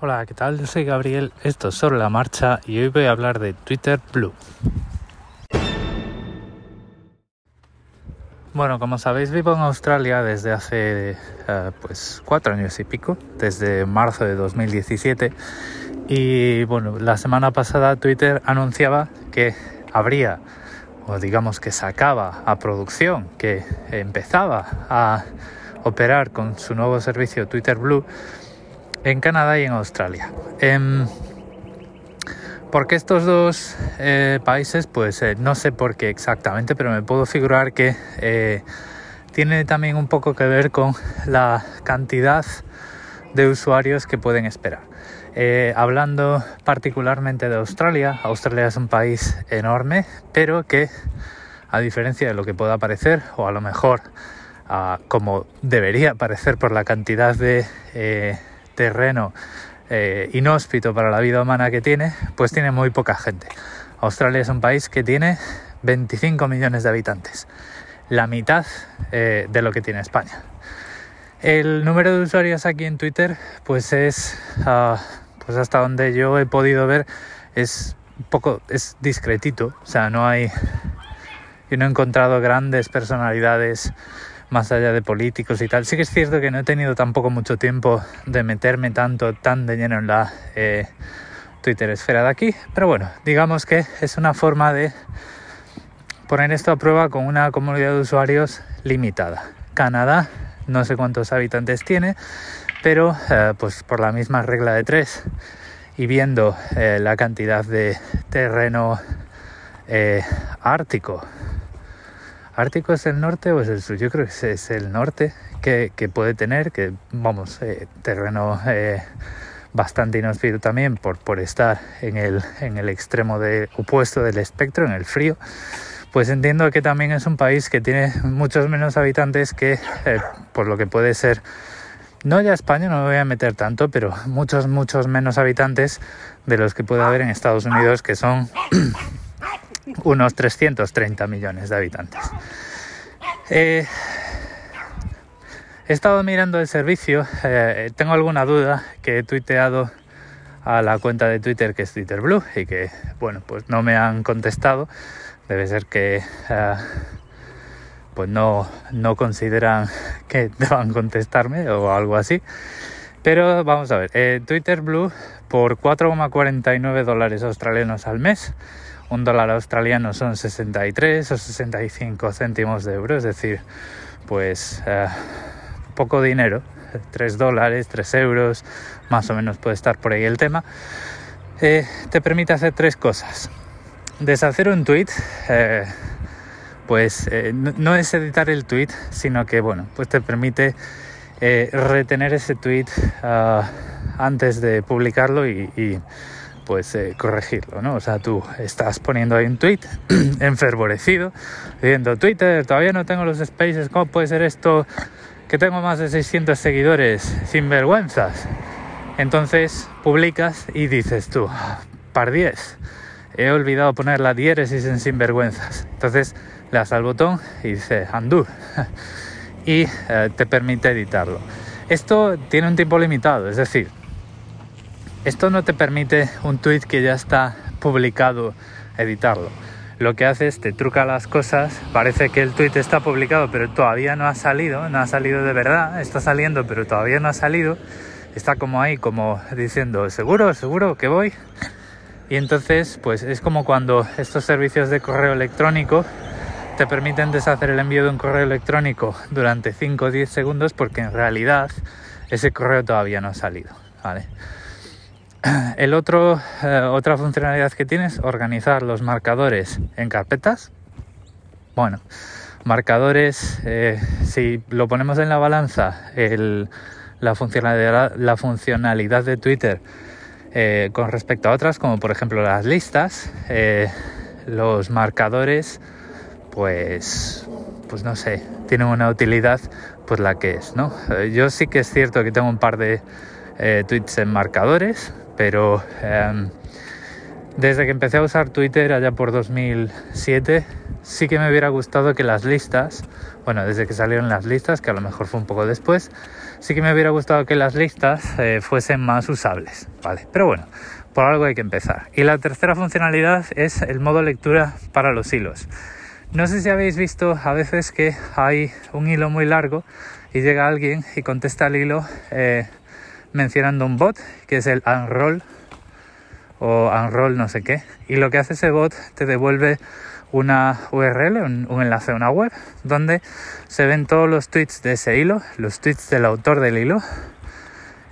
Hola, ¿qué tal? Yo soy Gabriel, esto es sobre la marcha y hoy voy a hablar de Twitter Blue. Bueno, como sabéis, vivo en Australia desde hace uh, pues cuatro años y pico, desde marzo de 2017. Y bueno, la semana pasada Twitter anunciaba que habría, o digamos que sacaba a producción, que empezaba a operar con su nuevo servicio Twitter Blue en Canadá y en Australia. Eh, porque estos dos eh, países, pues eh, no sé por qué exactamente, pero me puedo figurar que eh, tiene también un poco que ver con la cantidad de usuarios que pueden esperar. Hablando particularmente de Australia, Australia es un país enorme, pero que a diferencia de lo que pueda parecer, o a lo mejor uh, como debería parecer por la cantidad de terreno eh, inhóspito para la vida humana que tiene, pues tiene muy poca gente. Australia es un país que tiene 25 millones de habitantes, la mitad eh, de lo que tiene España. El número de usuarios aquí en Twitter, pues es, uh, pues hasta donde yo he podido ver, es poco, es discretito, o sea, no hay, yo no he encontrado grandes personalidades más allá de políticos y tal. Sí que es cierto que no he tenido tampoco mucho tiempo de meterme tanto, tan de lleno en la eh, Twitter esfera de aquí, pero bueno, digamos que es una forma de poner esto a prueba con una comunidad de usuarios limitada. Canadá, no sé cuántos habitantes tiene, pero eh, pues por la misma regla de tres y viendo eh, la cantidad de terreno ártico Ártico es el norte o es el sur? Yo creo que es el norte que, que puede tener, que vamos, eh, terreno eh, bastante inhóspito también por, por estar en el, en el extremo de, opuesto del espectro, en el frío. Pues entiendo que también es un país que tiene muchos menos habitantes que eh, por lo que puede ser no ya España, no me voy a meter tanto, pero muchos, muchos menos habitantes de los que puede haber en Estados Unidos, que son unos 330 millones de habitantes. Eh, he estado mirando el servicio, eh, tengo alguna duda que he tuiteado a la cuenta de Twitter que es Twitter Blue y que, bueno, pues no me han contestado. Debe ser que uh, pues no, no consideran que deban contestarme o algo así. Pero vamos a ver, eh, Twitter Blue por 4,49 dólares australianos al mes un dólar australiano son 63 o 65 céntimos de euro, es decir, pues eh, poco dinero, 3 dólares, 3 euros, más o menos puede estar por ahí el tema. Eh, te permite hacer tres cosas. Deshacer un tweet, eh, pues no, es editar el tweet, sino que bueno, pues te permite retener ese tweet uh, antes de publicarlo y pues corregirlo, ¿no? O sea, tú estás poniendo ahí un tweet enfervorecido, diciendo, Twitter, todavía no tengo los spaces, ¿cómo puede ser esto que tengo más de 600 seguidores sin vergüenzas? Entonces publicas y dices tú, par 10, he olvidado poner la diéresis en sinvergüenzas. Entonces le das al botón y dice undo y eh, te permite editarlo. Esto tiene un tiempo limitado, es decir, esto no te permite un tweet que ya está publicado editarlo. Lo que hace es te truca las cosas, parece que el tweet está publicado pero todavía no ha salido, no ha salido de verdad, está saliendo pero todavía no ha salido, está como ahí como diciendo seguro, seguro que voy. Y entonces pues es como cuando estos servicios de correo electrónico te permiten deshacer el envío de un correo electrónico durante 5 o 10 segundos porque en realidad ese correo todavía no ha salido, ¿vale? El otro, eh, otra funcionalidad que tiene es organizar los marcadores en carpetas. Bueno, marcadores, eh, si lo ponemos en la balanza, el, la, funcionalidad, la, funcionalidad, de Twitter eh, con respecto a otras, como por ejemplo las listas, los marcadores, pues, pues no sé, tienen una utilidad pues la que es, ¿no? yo sí que es cierto que tengo un par de tweets en marcadores, pero eh, desde que empecé a usar Twitter allá por 2007 sí que me hubiera gustado que las listas, bueno, desde que salieron las listas, que a lo mejor fue un poco después, sí que me hubiera gustado que las listas eh, fuesen más usables, ¿vale? Pero bueno, por algo hay que empezar. Y la tercera funcionalidad es el modo lectura para los hilos. No sé si habéis visto a veces que hay un hilo muy largo y llega alguien y contesta el hilo eh, mencionando un bot que es el unroll o unroll no sé qué. Y lo que hace ese bot te devuelve una URL, un, enlace a una web, donde se ven todos los tweets de ese hilo, los tweets del autor del hilo,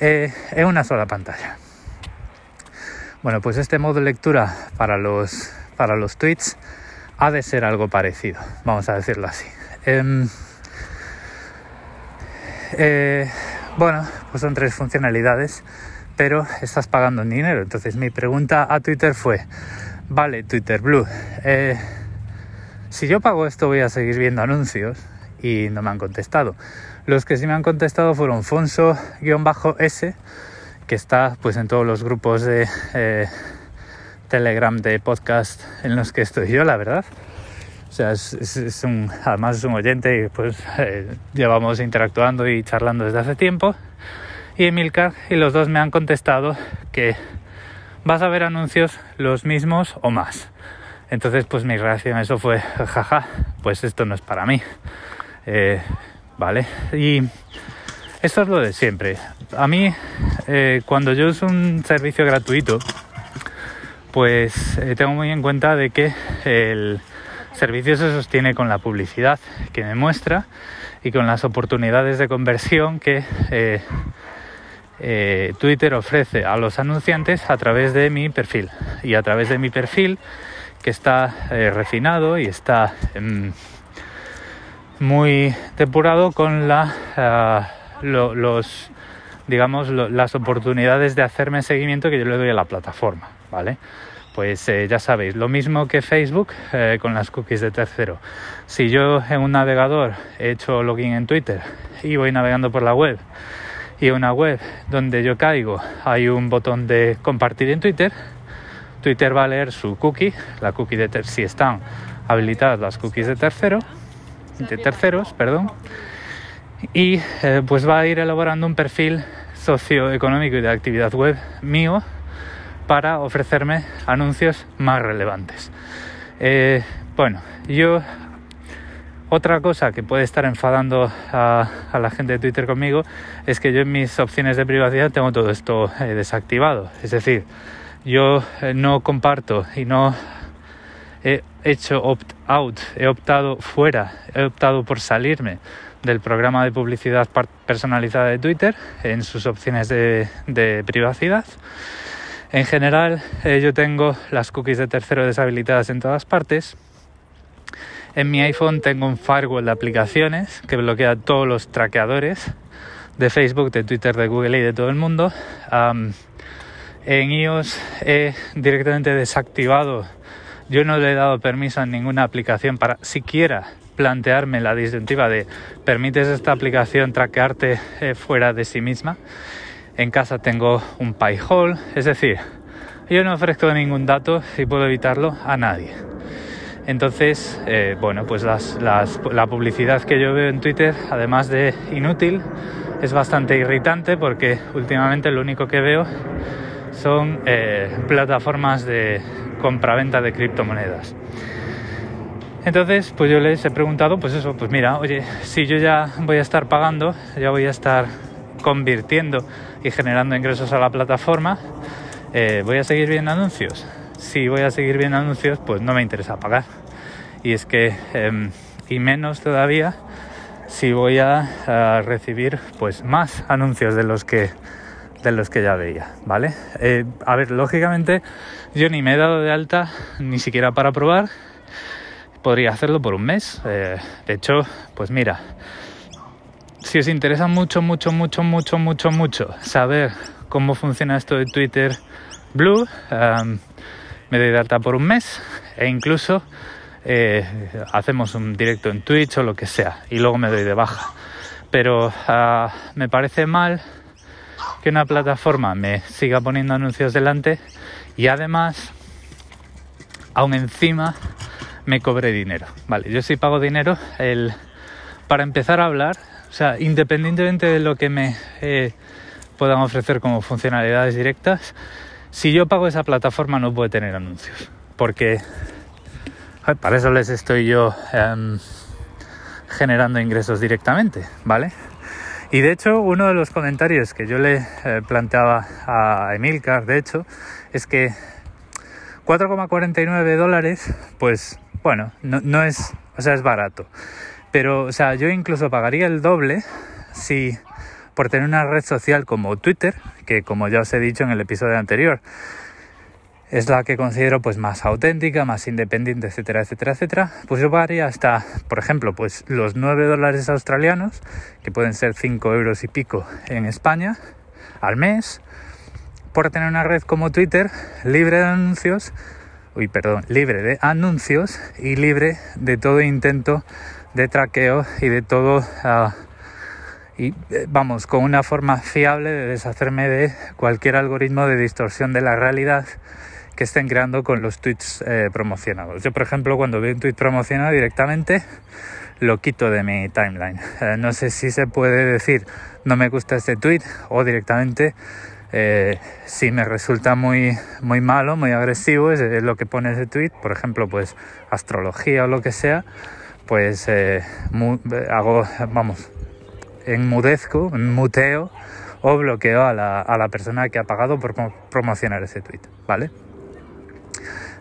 eh, en una sola pantalla. Bueno, pues este modo de lectura para los, para los tweets ha de ser algo parecido, vamos a decirlo así. Em, eh, bueno, pues son tres funcionalidades, pero estás pagando en dinero. Entonces mi pregunta a Twitter fue, vale, Twitter Blue, eh, si yo pago esto voy a seguir viendo anuncios y no me han contestado. Los que sí me han contestado fueron Fonso-S, que está pues en todos los grupos de eh, Telegram de podcast en los que estoy yo, la verdad. O sea, además es un oyente y pues eh, llevamos interactuando y charlando desde hace tiempo. Y Emilcar, y los dos me han contestado que vas a ver anuncios los mismos o más. Entonces, pues mi reacción a eso fue, jaja, pues esto no es para mí. Eh, vale, y esto es lo de siempre. A mí, eh, cuando yo uso un servicio gratuito, pues tengo muy en cuenta de que el servicio se sostiene con la publicidad que me muestra y con las oportunidades de conversión que Twitter ofrece a los anunciantes a través de mi perfil. Y a través de mi perfil que está eh, refinado y está em, muy depurado con la, ah, los, digamos, las oportunidades de hacerme seguimiento que yo le doy a la plataforma, ¿vale? Pues eh, ya sabéis, lo mismo que Facebook eh, con las cookies de tercero. Si yo en un navegador he hecho login en Twitter y voy navegando por la web y en una web donde yo caigo hay un botón de compartir en Twitter, Twitter va a leer su cookie, la cookie de si están habilitadas las cookies de tercero, de terceros, perdón, y eh, pues va a ir elaborando un perfil socioeconómico y de actividad web mío para ofrecerme anuncios más relevantes. Eh, bueno, yo otra cosa que puede estar enfadando a, la gente de Twitter conmigo es que yo en mis opciones de privacidad tengo todo esto eh, desactivado. Es decir, yo eh, no comparto y no he hecho opt-out, he optado fuera, he optado por salirme del programa de publicidad personalizada de Twitter en sus opciones de, privacidad. En general, eh, yo tengo las cookies de tercero deshabilitadas en todas partes. En mi iPhone tengo un firewall de aplicaciones que bloquea todos los traqueadores de Facebook, de Twitter, de Google y de todo el mundo. En iOS he directamente desactivado, yo no le he dado permiso a ninguna aplicación para siquiera plantearme la disyuntiva de permites esta aplicación traquearte eh, fuera de sí misma. En casa tengo un Pi-hole, es decir, yo no ofrezco ningún dato, si puedo evitarlo, a nadie. Entonces, eh, bueno, pues la publicidad que yo veo en Twitter, además de inútil, es bastante irritante porque últimamente lo único que veo son eh, plataformas de compraventa de criptomonedas. Entonces, pues yo les he preguntado, pues eso, pues mira, oye, si yo ya voy a estar pagando, ya voy a estar convirtiendo y generando ingresos a la plataforma, eh, ¿voy a seguir viendo anuncios? Si voy a seguir viendo anuncios, pues no me interesa pagar. Y es que, em, y menos todavía, si voy a, a recibir pues más anuncios de los que de los que ya veía, ¿vale? Eh, a ver, lógicamente yo ni me he dado de alta ni siquiera para probar. Podría hacerlo por un mes. Eh, de hecho, pues mira, si os interesa mucho, mucho, mucho, mucho, mucho, mucho saber cómo funciona esto de Twitter Blue, me doy de alta por un mes e incluso eh, hacemos un directo en Twitch o lo que sea y luego me doy de baja. Pero ah, me parece mal que una plataforma me siga poniendo anuncios delante y además, aún encima, me cobre dinero. Vale, yo sí pago dinero el, para empezar a hablar O sea, independientemente de lo que me eh, puedan ofrecer como funcionalidades directas, si yo pago esa plataforma no puede tener anuncios. Porque para eso les estoy yo em, generando ingresos directamente, ¿vale? Y de hecho, uno de los comentarios que yo le eh, planteaba a Emilcar, de hecho, es que 4,49 dólares, pues bueno, no, no, es, o sea, es barato. Pero, o sea, yo incluso pagaría el doble si por tener una red social como Twitter, que como ya os he dicho en el episodio anterior, es la que considero pues más auténtica, más independiente, etcétera, etcétera, etcétera, pues yo pagaría hasta, por ejemplo, pues los 9 dólares australianos, que pueden ser 5 euros y pico en España, al mes, por tener una red como Twitter, libre de anuncios, uy, perdón, libre de anuncios y libre de todo intento de traqueo y de todo... Uh, y eh, vamos, con una forma fiable de deshacerme de cualquier algoritmo de distorsión de la realidad que estén creando con los tweets eh, promocionados. Yo, por ejemplo, cuando veo un tweet promocionado directamente, lo quito de mi timeline. Eh, no sé si se puede decir no me gusta este tweet o directamente eh, si me resulta muy, muy malo, muy agresivo, es, lo que pone ese tweet, por ejemplo, pues astrología o lo que sea, pues hago, vamos, enmudezco, muteo o bloqueo a la, a la persona que ha pagado por promocionar ese tweet, ¿vale?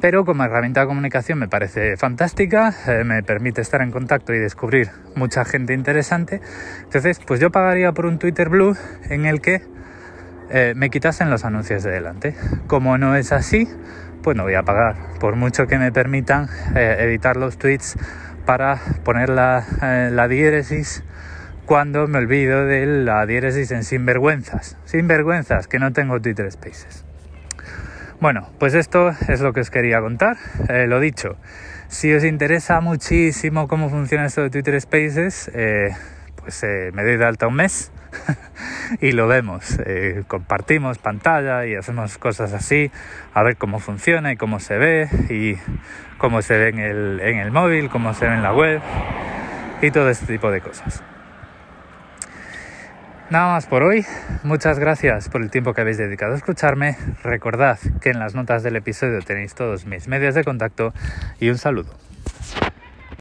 pero como herramienta de comunicación me parece fantástica, eh, me permite estar en contacto y descubrir mucha gente interesante. Entonces, pues yo pagaría por un Twitter Blue en el que eh, me quitasen los anuncios de delante. Como no es así, pues no voy a pagar, por mucho que me permitan eh, editar los tweets para poner la, la diéresis cuando me olvido de la diéresis en sinvergüenzas. Sinvergüenzas, que no tengo Twitter Spaces. Bueno, pues esto es lo que os quería contar. Eh, lo dicho, si os interesa muchísimo cómo funciona esto de Twitter Spaces, eh, pues eh, me doy de alta un mes y lo vemos. compartimos pantalla y hacemos cosas así, a ver cómo funciona y cómo se ve y cómo se ve en el, en el móvil, cómo se ve en la web y todo este tipo de cosas. Nada más por hoy. Muchas gracias por el tiempo que habéis dedicado a escucharme. Recordad que en las notas del episodio tenéis todos mis medios de contacto y un saludo.